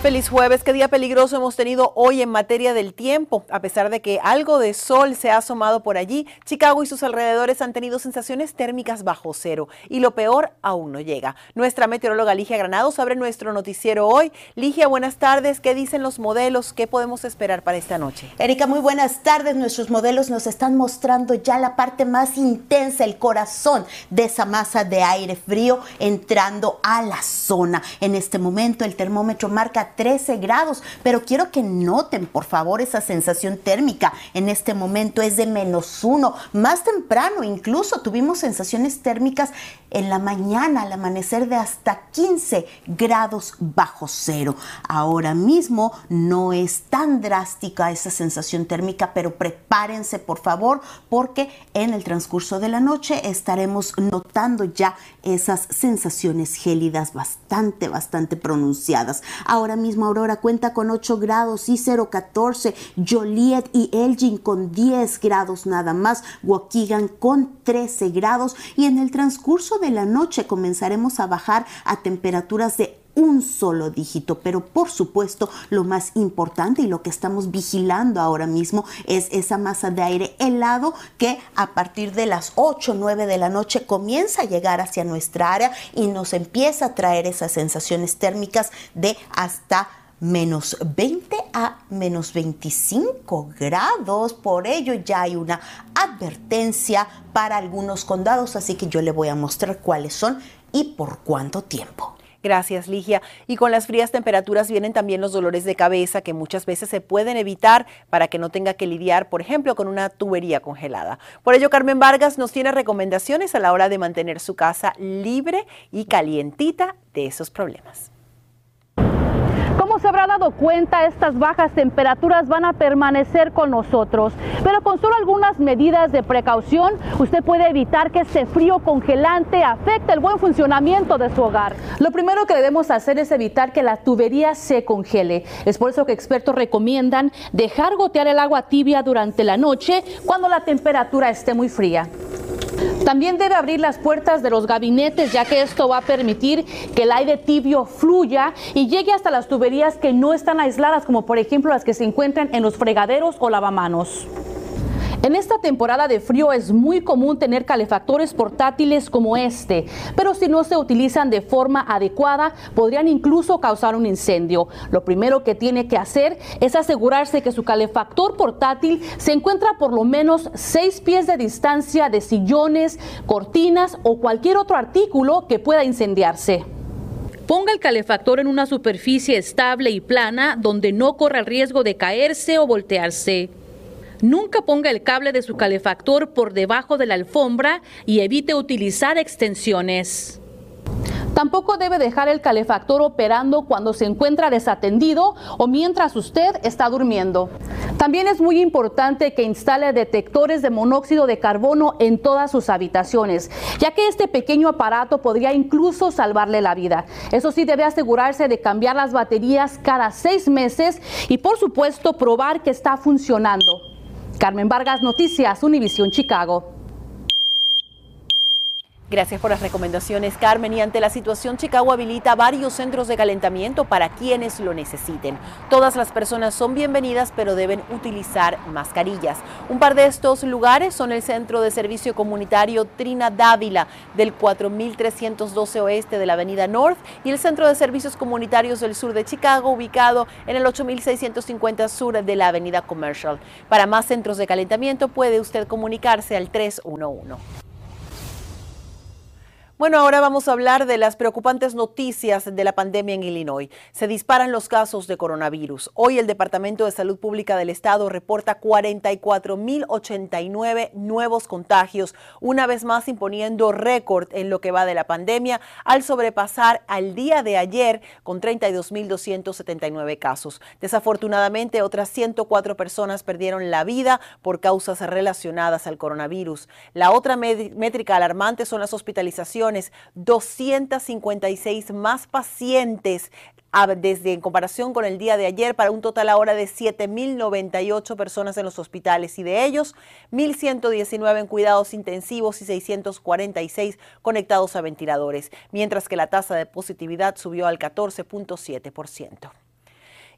Feliz jueves, qué día peligroso hemos tenido hoy en materia del tiempo. A pesar de que algo de sol se ha asomado por allí, Chicago y sus alrededores han tenido sensaciones térmicas bajo cero y lo peor aún no llega. Nuestra meteoróloga Ligia Granados abre nuestro noticiero hoy. Ligia, buenas tardes. ¿Qué dicen los modelos? ¿Qué podemos esperar para esta noche? Erika, muy buenas tardes. Nuestros modelos nos están mostrando ya la parte más intensa, el corazón de esa masa de aire frío entrando a la zona. En este momento el termómetro marca 13 grados, pero quiero que noten por favor esa sensación térmica. En este momento es de menos uno. Más temprano incluso tuvimos sensaciones térmicas en la mañana al amanecer de hasta 15 grados bajo cero. Ahora mismo no es tan drástica esa sensación térmica, pero prepárense por favor porque en el transcurso de la noche estaremos notando ya esas sensaciones gélidas bastante, bastante pronunciadas. Ahora mismo Aurora cuenta con 8 grados y 014, Joliet y Elgin con 10 grados nada más, Waukegan con 13 grados y en el transcurso de la noche comenzaremos a bajar a temperaturas de un solo dígito, pero por supuesto lo más importante y lo que estamos vigilando ahora mismo es esa masa de aire helado que a partir de las 8 o 9 de la noche comienza a llegar hacia nuestra área y nos empieza a traer esas sensaciones térmicas de hasta menos 20 a menos 25 grados. Por ello ya hay una advertencia para algunos condados, así que yo le voy a mostrar cuáles son y por cuánto tiempo. Gracias, Ligia. Y con las frías temperaturas vienen también los dolores de cabeza que muchas veces se pueden evitar para que no tenga que lidiar, por ejemplo, con una tubería congelada. Por ello, Carmen Vargas nos tiene recomendaciones a la hora de mantener su casa libre y calientita de esos problemas. Como se habrá dado cuenta, estas bajas temperaturas van a permanecer con nosotros, pero con solo algunas medidas de precaución, usted puede evitar que este frío congelante afecte el buen funcionamiento de su hogar. Lo primero que debemos hacer es evitar que la tubería se congele. Es por eso que expertos recomiendan dejar gotear el agua tibia durante la noche cuando la temperatura esté muy fría. También debe abrir las puertas de los gabinetes ya que esto va a permitir que el aire tibio fluya y llegue hasta las tuberías que no están aisladas como por ejemplo las que se encuentran en los fregaderos o lavamanos. En esta temporada de frío es muy común tener calefactores portátiles como este, pero si no se utilizan de forma adecuada podrían incluso causar un incendio. Lo primero que tiene que hacer es asegurarse que su calefactor portátil se encuentra por lo menos 6 pies de distancia de sillones, cortinas o cualquier otro artículo que pueda incendiarse. Ponga el calefactor en una superficie estable y plana donde no corra el riesgo de caerse o voltearse. Nunca ponga el cable de su calefactor por debajo de la alfombra y evite utilizar extensiones. Tampoco debe dejar el calefactor operando cuando se encuentra desatendido o mientras usted está durmiendo. También es muy importante que instale detectores de monóxido de carbono en todas sus habitaciones, ya que este pequeño aparato podría incluso salvarle la vida. Eso sí, debe asegurarse de cambiar las baterías cada seis meses y por supuesto probar que está funcionando. Carmen Vargas, Noticias, Univisión Chicago. Gracias por las recomendaciones, Carmen. Y ante la situación, Chicago habilita varios centros de calentamiento para quienes lo necesiten. Todas las personas son bienvenidas, pero deben utilizar mascarillas. Un par de estos lugares son el Centro de Servicio Comunitario Trina Dávila del 4312 oeste de la Avenida North y el Centro de Servicios Comunitarios del Sur de Chicago, ubicado en el 8650 sur de la Avenida Commercial. Para más centros de calentamiento puede usted comunicarse al 311. Bueno, ahora vamos a hablar de las preocupantes noticias de la pandemia en Illinois. Se disparan los casos de coronavirus. Hoy el Departamento de Salud Pública del Estado reporta 44.089 nuevos contagios, una vez más imponiendo récord en lo que va de la pandemia al sobrepasar al día de ayer con 32.279 casos. Desafortunadamente, otras 104 personas perdieron la vida por causas relacionadas al coronavirus. La otra métrica alarmante son las hospitalizaciones hospitalizaciones, 256 más pacientes desde en comparación con el día de ayer para un total ahora de 7.098 personas en los hospitales y de ellos 1.119 en cuidados intensivos y 646 conectados a ventiladores, mientras que la tasa de positividad subió al 14.7%.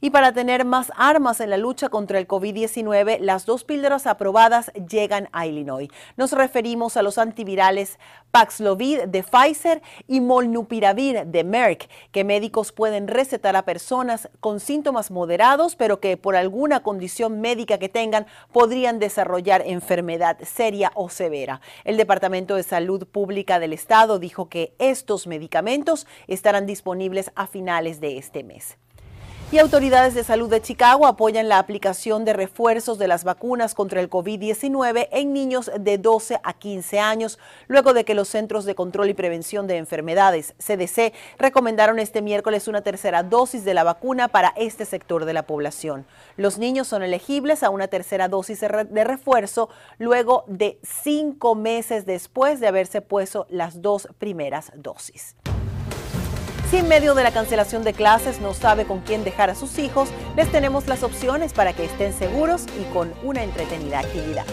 Y para tener más armas en la lucha contra el COVID-19, las dos píldoras aprobadas llegan a Illinois. Nos referimos a los antivirales Paxlovid de Pfizer y Molnupiravir de Merck, que médicos pueden recetar a personas con síntomas moderados, pero que por alguna condición médica que tengan podrían desarrollar enfermedad seria o severa. El Departamento de Salud Pública del Estado dijo que estos medicamentos estarán disponibles a finales de este mes. Y autoridades de salud de Chicago apoyan la aplicación de refuerzos de las vacunas contra el COVID-19 en niños de 12 a 15 años, luego de que los Centros de Control y Prevención de Enfermedades, CDC, recomendaron este miércoles una tercera dosis de la vacuna para este sector de la población. Los niños son elegibles a una tercera dosis de refuerzo luego de cinco meses después de haberse puesto las dos primeras dosis. Si en medio de la cancelación de clases no sabe con quién dejar a sus hijos, les tenemos las opciones para que estén seguros y con una entretenida actividad.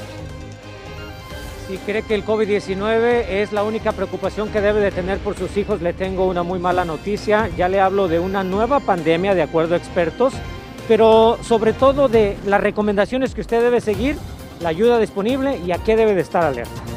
Si cree que el COVID-19 es la única preocupación que debe de tener por sus hijos, le tengo una muy mala noticia. Ya le hablo de una nueva pandemia, de acuerdo a expertos, pero sobre todo de las recomendaciones que usted debe seguir, la ayuda disponible y a qué debe de estar alerta.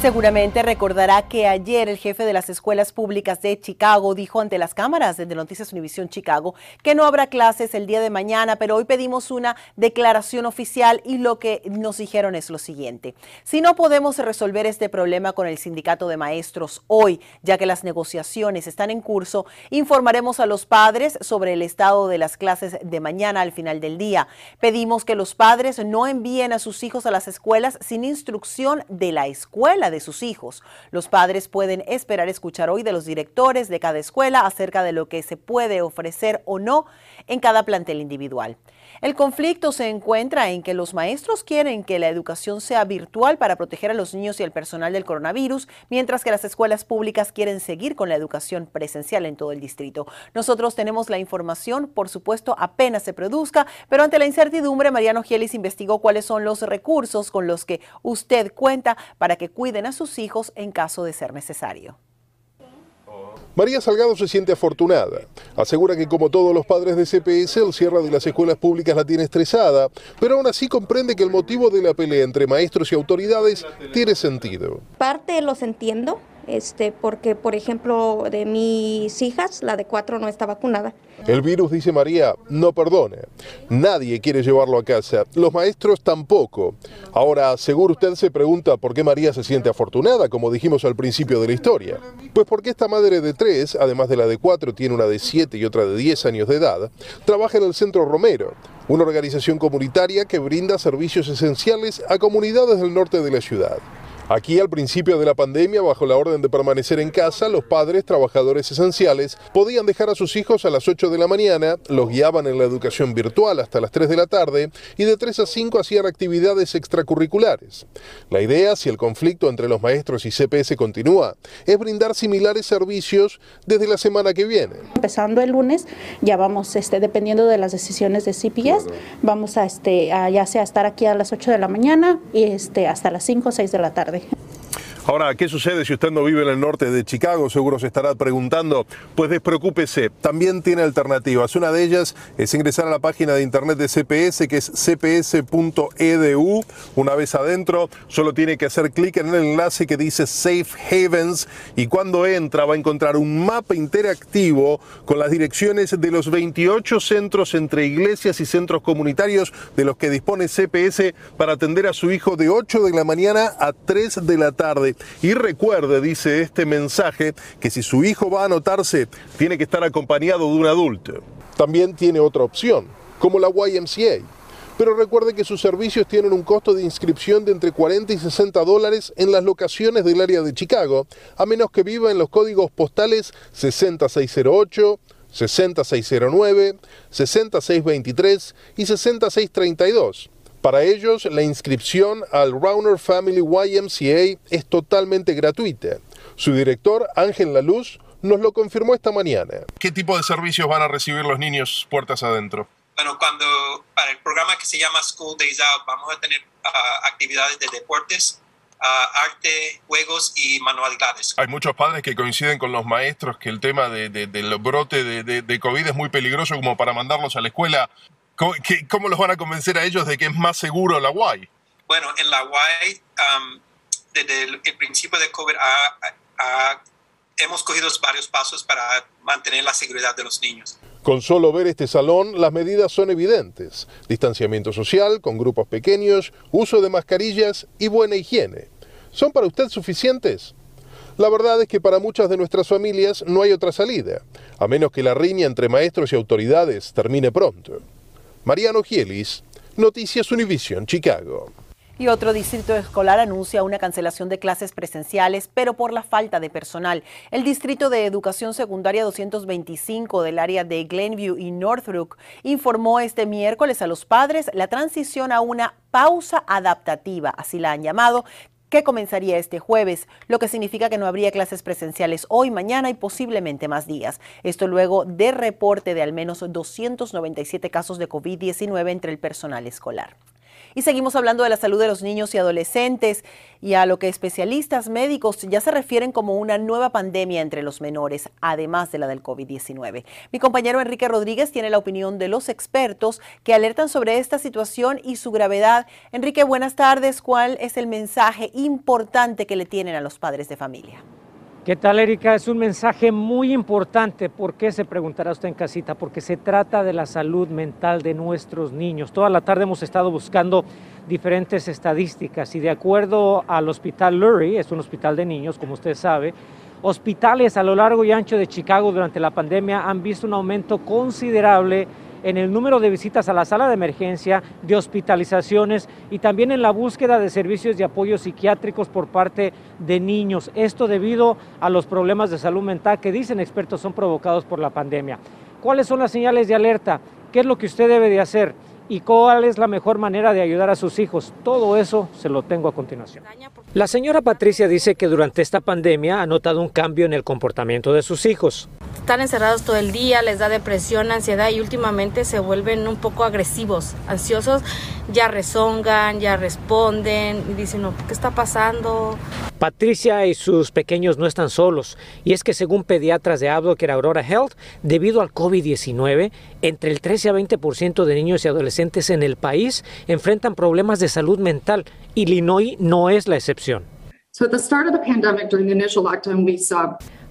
Seguramente recordará que ayer el jefe de las escuelas públicas de Chicago dijo ante las cámaras de Noticias Univisión Chicago que no habrá clases el día de mañana, pero hoy pedimos una declaración oficial y lo que nos dijeron es lo siguiente. Si no podemos resolver este problema con el sindicato de maestros hoy, ya que las negociaciones están en curso, informaremos a los padres sobre el estado de las clases de mañana al final del día. Pedimos que los padres no envíen a sus hijos a las escuelas sin instrucción de la escuela de sus hijos. Los padres pueden esperar escuchar hoy de los directores de cada escuela acerca de lo que se puede ofrecer o no en cada plantel individual. El conflicto se encuentra en que los maestros quieren que la educación sea virtual para proteger a los niños y al personal del coronavirus, mientras que las escuelas públicas quieren seguir con la educación presencial en todo el distrito. Nosotros tenemos la información, por supuesto, apenas se produzca, pero ante la incertidumbre, Mariano Gielis investigó cuáles son los recursos con los que usted cuenta para que cuiden a sus hijos en caso de ser necesario. María Salgado se siente afortunada. Asegura que como todos los padres de CPS, el cierre de las escuelas públicas la tiene estresada, pero aún así comprende que el motivo de la pelea entre maestros y autoridades tiene sentido. Parte los entiendo, este, porque por ejemplo de mis hijas, la de cuatro no está vacunada. El virus, dice María, no perdone. Nadie quiere llevarlo a casa, los maestros tampoco. Ahora, seguro usted se pregunta por qué María se siente afortunada, como dijimos al principio de la historia. Pues porque esta madre de tres, además de la de cuatro, tiene una de siete y otra de diez años de edad, trabaja en el Centro Romero, una organización comunitaria que brinda servicios esenciales a comunidades del norte de la ciudad. Aquí al principio de la pandemia, bajo la orden de permanecer en casa, los padres, trabajadores esenciales, podían dejar a sus hijos a las 8 de la mañana, los guiaban en la educación virtual hasta las 3 de la tarde y de 3 a 5 hacían actividades extracurriculares. La idea, si el conflicto entre los maestros y CPS continúa, es brindar similares servicios desde la semana que viene. Empezando el lunes, ya vamos, este, dependiendo de las decisiones de CPS, vamos a, este, a ya sea estar aquí a las 8 de la mañana y este, hasta las 5 o 6 de la tarde. Ahora, ¿qué sucede si usted no vive en el norte de Chicago? Seguro se estará preguntando. Pues despreocúpese, también tiene alternativas. Una de ellas es ingresar a la página de internet de CPS, que es cps.edu. Una vez adentro, solo tiene que hacer clic en el enlace que dice Safe Havens y cuando entra va a encontrar un mapa interactivo con las direcciones de los 28 centros entre iglesias y centros comunitarios de los que dispone CPS para atender a su hijo de 8 de la mañana a 3 de la tarde. Y recuerde, dice este mensaje, que si su hijo va a anotarse, tiene que estar acompañado de un adulto. También tiene otra opción, como la YMCA. Pero recuerde que sus servicios tienen un costo de inscripción de entre 40 y 60 dólares en las locaciones del área de Chicago, a menos que viva en los códigos postales 6608, 6609, 6623 y 6632. Para ellos, la inscripción al Rauner Family YMCA es totalmente gratuita. Su director, Ángel Laluz, nos lo confirmó esta mañana. ¿Qué tipo de servicios van a recibir los niños puertas adentro? Bueno, cuando para el programa que se llama School Days Out vamos a tener ah, actividades de deportes, ah, arte, juegos y manualidades. Hay muchos padres que coinciden con los maestros que el tema de, del brote de, de, COVID es muy peligroso como para mandarlos a la escuela. ¿Cómo, ¿Cómo, los van a convencer a ellos de que es más seguro la Y? Bueno, en la Y, desde el, principio de COVID, hemos cogido varios pasos para mantener la seguridad de los niños. Con solo ver este salón, las medidas son evidentes. Distanciamiento social, con grupos pequeños, uso de mascarillas y buena higiene. ¿Son para usted suficientes? La verdad es que para muchas de nuestras familias no hay otra salida, a menos que la riña entre maestros y autoridades termine pronto. Mariano Gielis, Noticias Univision, Chicago. Y otro distrito escolar anuncia una cancelación de clases presenciales, pero por la falta de personal. El Distrito de Educación Secundaria 225 del área de Glenview y Northbrook informó este miércoles a los padres la transición a una pausa adaptativa, así la han llamado, que comenzaría este jueves, lo que significa que no habría clases presenciales hoy, mañana y posiblemente más días. Esto luego de reporte de al menos 297 casos de COVID-19 entre el personal escolar. Y seguimos hablando de la salud de los niños y adolescentes y a lo que especialistas médicos ya se refieren como una nueva pandemia entre los menores, además de la del COVID-19. Mi compañero Enrique Rodríguez tiene la opinión de los expertos que alertan sobre esta situación y su gravedad. Enrique, buenas tardes. ¿Cuál es el mensaje importante que le tienen a los padres de familia? ¿Qué tal, Erika? Es un mensaje muy importante. ¿Por qué se preguntará usted en casita? Porque se trata de la salud mental de nuestros niños. Toda la tarde hemos estado buscando diferentes estadísticas y de acuerdo al Hospital Lurie, es un hospital de niños, como usted sabe, hospitales a lo largo y ancho de Chicago durante la pandemia han visto un aumento considerable en el número de visitas a la sala de emergencia, de hospitalizaciones y también en la búsqueda de servicios de apoyo psiquiátricos por parte de niños. Esto debido a los problemas de salud mental que dicen expertos son provocados por la pandemia. ¿Cuáles son las señales de alerta? ¿Qué es lo que usted debe de hacer? Y cuál es la mejor manera de ayudar a sus hijos. Todo eso se lo tengo a continuación. La señora Patricia dice que durante esta pandemia ha notado un cambio en el comportamiento de sus hijos. Están encerrados todo el día, les da depresión, ansiedad y últimamente se vuelven un poco agresivos, ansiosos, ya rezongan, ya responden y dicen, no, ¿qué está pasando? Patricia y sus pequeños no están solos, y es que según pediatras de era Aurora Health, debido al COVID-19, entre el 13 a 20% de niños y adolescentes en el país enfrentan problemas de salud mental. Illinois no es la excepción.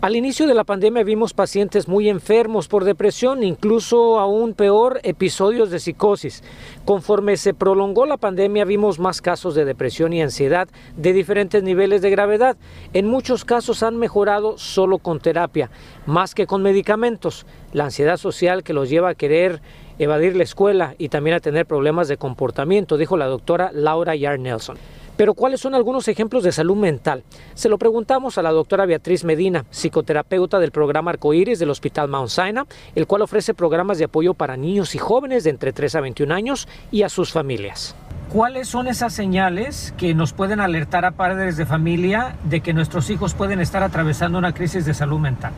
Al inicio de la pandemia vimos pacientes muy enfermos por depresión, incluso aún peor episodios de psicosis. Conforme se prolongó la pandemia vimos más casos de depresión y ansiedad de diferentes niveles de gravedad. En muchos casos han mejorado solo con terapia, más que con medicamentos. La ansiedad social que los lleva a querer evadir la escuela y también a tener problemas de comportamiento, dijo la doctora Laura Yar Nelson. Pero ¿cuáles son algunos ejemplos de salud mental? Se lo preguntamos a la doctora Beatriz Medina, psicoterapeuta del programa Arcoíris del Hospital Mount Sinai, el cual ofrece programas de apoyo para niños y jóvenes de entre 3 a 21 años y a sus familias. ¿Cuáles son esas señales que nos pueden alertar a padres de familia de que nuestros hijos pueden estar atravesando una crisis de salud mental?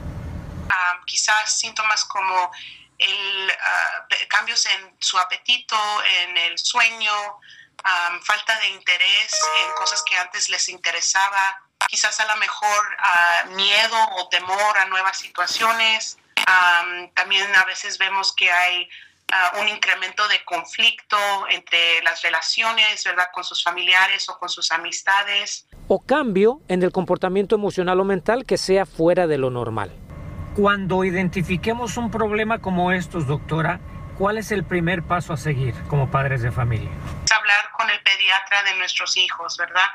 Ah, quizás síntomas como el, ah, cambios en su apetito, en el sueño, falta de interés en cosas que antes les interesaba, quizás a lo mejor miedo o temor a nuevas situaciones. también a veces vemos que hay un incremento de conflicto entre las relaciones, ¿verdad? Con sus familiares o con sus amistades. O cambio en el comportamiento emocional o mental que sea fuera de lo normal. Cuando identifiquemos un problema como estos, doctora, ¿cuál es el primer paso a seguir como padres de familia? Hablar con el pediatra de nuestros hijos, ¿verdad?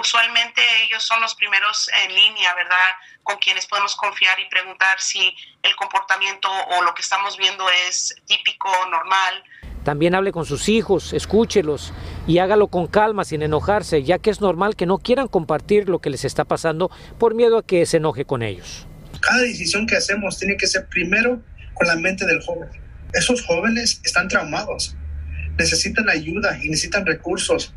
usualmente ellos son los primeros en línea, ¿verdad? Con quienes podemos confiar y preguntar si el comportamiento o lo que estamos viendo es típico, normal. También hable con sus hijos, escúchelos y hágalo con calma, sin enojarse, ya que es normal que no quieran compartir lo que les está pasando por miedo a que se enoje con ellos. Cada decisión que hacemos tiene que ser primero con la mente del joven. Esos jóvenes están traumados, necesitan ayuda y necesitan recursos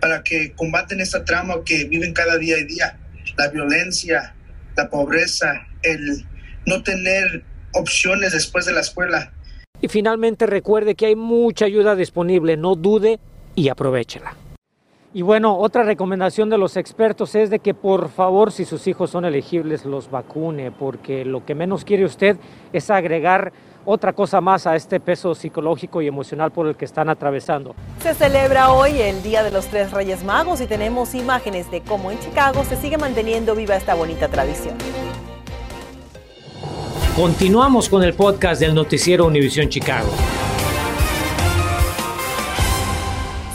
para que combaten esta trauma que viven cada día y día. La violencia, la pobreza, el no tener opciones después de la escuela. Y finalmente recuerde que hay mucha ayuda disponible, no dude y aprovechela. Y bueno, otra recomendación de los expertos es de que por favor si sus hijos son elegibles los vacune, porque lo que menos quiere usted es agregar otra cosa más a este peso psicológico y emocional por el que están atravesando. Se celebra hoy el Día de los Tres Reyes Magos y tenemos imágenes de cómo en Chicago se sigue manteniendo viva esta bonita tradición. Continuamos con el podcast del noticiero Univisión Chicago.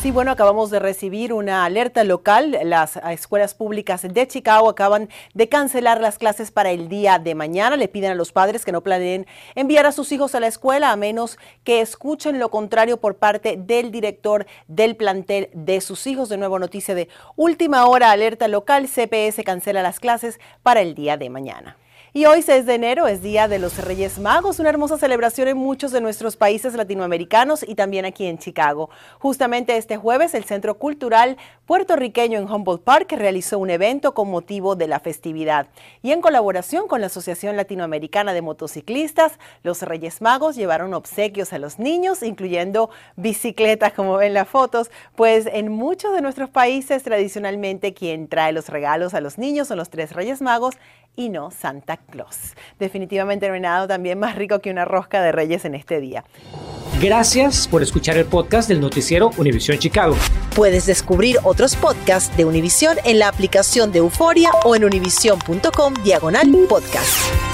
Sí, bueno, acabamos de recibir una alerta local. Las escuelas públicas de Chicago acaban de cancelar las clases para el día de mañana. Le piden a los padres que no planeen enviar a sus hijos a la escuela a menos que escuchen lo contrario por parte del director del plantel de sus hijos. De nuevo, noticia de última hora, alerta local. CPS cancela las clases para el día de mañana. Y hoy 6 de enero es Día de los Reyes Magos, una hermosa celebración en muchos de nuestros países latinoamericanos y también aquí en Chicago. Justamente este jueves el Centro Cultural puertorriqueño en Humboldt Park realizó un evento con motivo de la festividad. Y en colaboración con la Asociación Latinoamericana de Motociclistas, los Reyes Magos llevaron obsequios a los niños, incluyendo bicicletas como ven las fotos, pues en muchos de nuestros países tradicionalmente quien trae los regalos a los niños son los tres Reyes Magos y no Santa Claus. Definitivamente no hay nada también más rico que una rosca de reyes en este día. Gracias por escuchar el podcast del noticiero Univisión Chicago. Puedes descubrir otros podcasts de Univisión en la aplicación de Euforia o en univision.com diagonal podcast.